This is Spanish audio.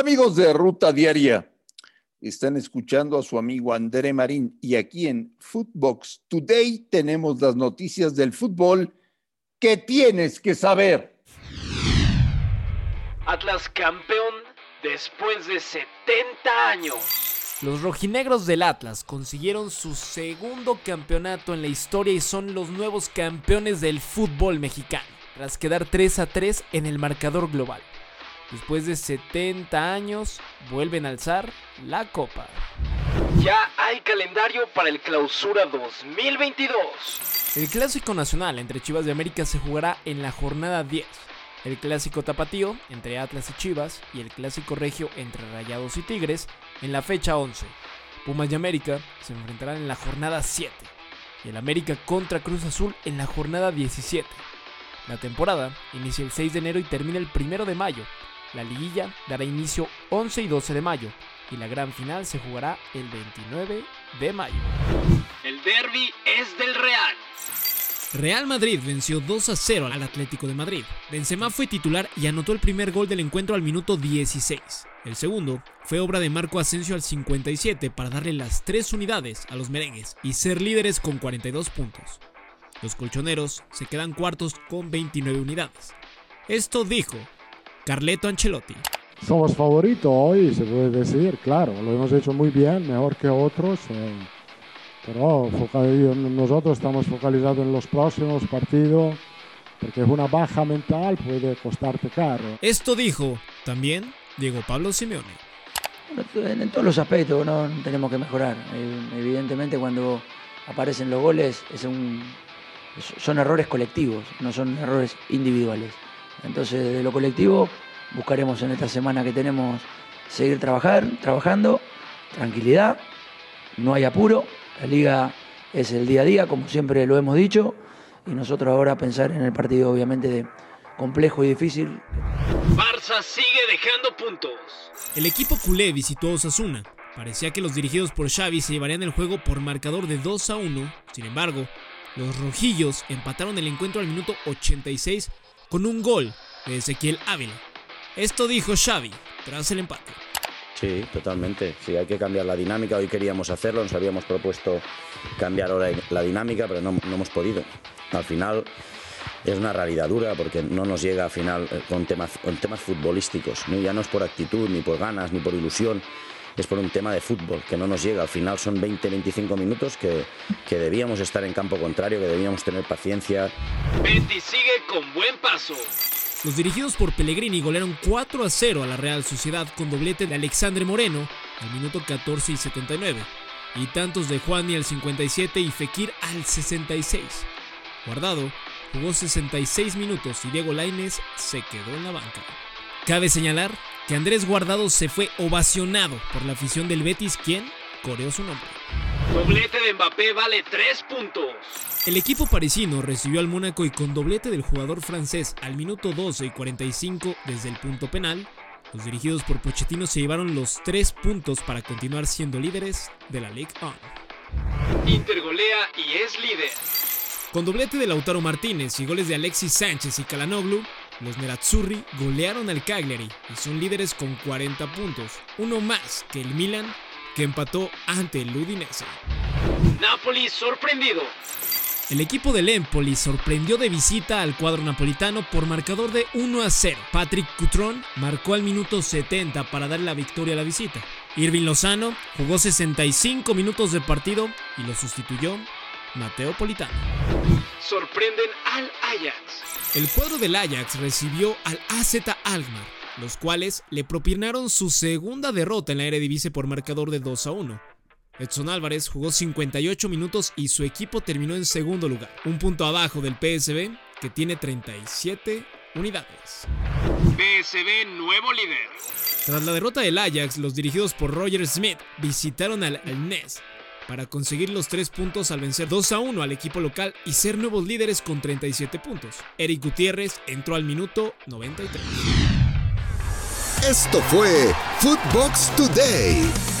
Hola amigos de Ruta Diaria. Están escuchando a su amigo André Marín y aquí en Footbox Today tenemos las noticias del fútbol que tienes que saber. Atlas campeón después de 70 años. Los rojinegros del Atlas consiguieron su segundo campeonato en la historia y son los nuevos campeones del fútbol mexicano, tras quedar 3 a 3 en el marcador global. Después de 70 años, vuelven a alzar la copa. Ya hay calendario para el clausura 2022. El clásico nacional entre Chivas de América se jugará en la jornada 10. El clásico tapatío entre Atlas y Chivas y el clásico regio entre Rayados y Tigres en la fecha 11. Pumas y América se enfrentarán en la jornada 7 y el América contra Cruz Azul en la jornada 17. La temporada inicia el 6 de enero y termina el 1 de mayo la liguilla dará inicio 11 y 12 de mayo y la gran final se jugará el 29 de mayo. El derby es del Real. Real Madrid venció 2 a 0 al Atlético de Madrid. Benzema fue titular y anotó el primer gol del encuentro al minuto 16. El segundo fue obra de Marco Asensio al 57 para darle las tres unidades a los merengues y ser líderes con 42 puntos. Los colchoneros se quedan cuartos con 29 unidades. Esto dijo Carleto Ancelotti. Somos favoritos hoy, se puede decir, claro, lo hemos hecho muy bien, mejor que otros, eh, pero nosotros estamos focalizados en los próximos partidos, porque es una baja mental, puede costarte caro. Esto dijo también Diego Pablo Simeone. En todos los aspectos no tenemos que mejorar. Evidentemente cuando aparecen los goles es un, son errores colectivos, no son errores individuales. Entonces, de lo colectivo, buscaremos en esta semana que tenemos seguir trabajar, trabajando, tranquilidad, no hay apuro, la liga es el día a día, como siempre lo hemos dicho, y nosotros ahora pensar en el partido obviamente de complejo y difícil. Barça sigue dejando puntos. El equipo culé visitó a Osasuna. Parecía que los dirigidos por Xavi se llevarían el juego por marcador de 2 a 1. Sin embargo, los rojillos empataron el encuentro al minuto 86 con un gol de Ezequiel Ávila. Esto dijo Xavi tras el empate. Sí, totalmente. Sí, hay que cambiar la dinámica. Hoy queríamos hacerlo, nos habíamos propuesto cambiar ahora la dinámica, pero no, hemos podido. Al final es una realidad dura porque no nos llega al final eh, con temas, con temas futbolísticos. Ya no es por actitud, ni por ganas, ni por ilusión. Es por un tema de fútbol que no nos llega. Al final son 20-25 minutos que, que debíamos estar en campo contrario, que debíamos tener paciencia. Betty sigue con buen paso. Los dirigidos por Pellegrini golearon 4 a 0 a la Real Sociedad con doblete de Alexandre Moreno al minuto 14 y 79, y tantos de Juani al 57 y Fekir al 66. Guardado jugó 66 minutos y Diego Lainez se quedó en la banca. Cabe señalar que Andrés Guardado se fue ovacionado por la afición del Betis, quien coreó su nombre. Doblete de Mbappé vale 3 puntos. El equipo parisino recibió al Mónaco y con doblete del jugador francés al minuto 12 y 45 desde el punto penal, los dirigidos por Pochettino se llevaron los 3 puntos para continuar siendo líderes de la Ligue 1. Intergolea y es líder. Con doblete de Lautaro Martínez y goles de Alexis Sánchez y Kalanoglu, los Nerazzurri golearon al Cagliari y son líderes con 40 puntos, uno más que el Milan que empató ante el Udinese. Napoli sorprendido. El equipo del Empoli sorprendió de visita al cuadro napolitano por marcador de 1 a 0. Patrick Cutron marcó al minuto 70 para dar la victoria a la visita. Irving Lozano jugó 65 minutos de partido y lo sustituyó Mateo Politano. Sorprenden al Ajax. El cuadro del Ajax recibió al AZ Alkmaar, los cuales le propinaron su segunda derrota en la Eredivisie por marcador de 2 a 1. Edson Álvarez jugó 58 minutos y su equipo terminó en segundo lugar, un punto abajo del PSB que tiene 37 unidades. PSB nuevo líder. Tras la derrota del Ajax, los dirigidos por Roger Smith visitaron al NES para conseguir los tres puntos al vencer 2 a 1 al equipo local y ser nuevos líderes con 37 puntos. Eric Gutiérrez entró al minuto 93. Esto fue Footbox Today.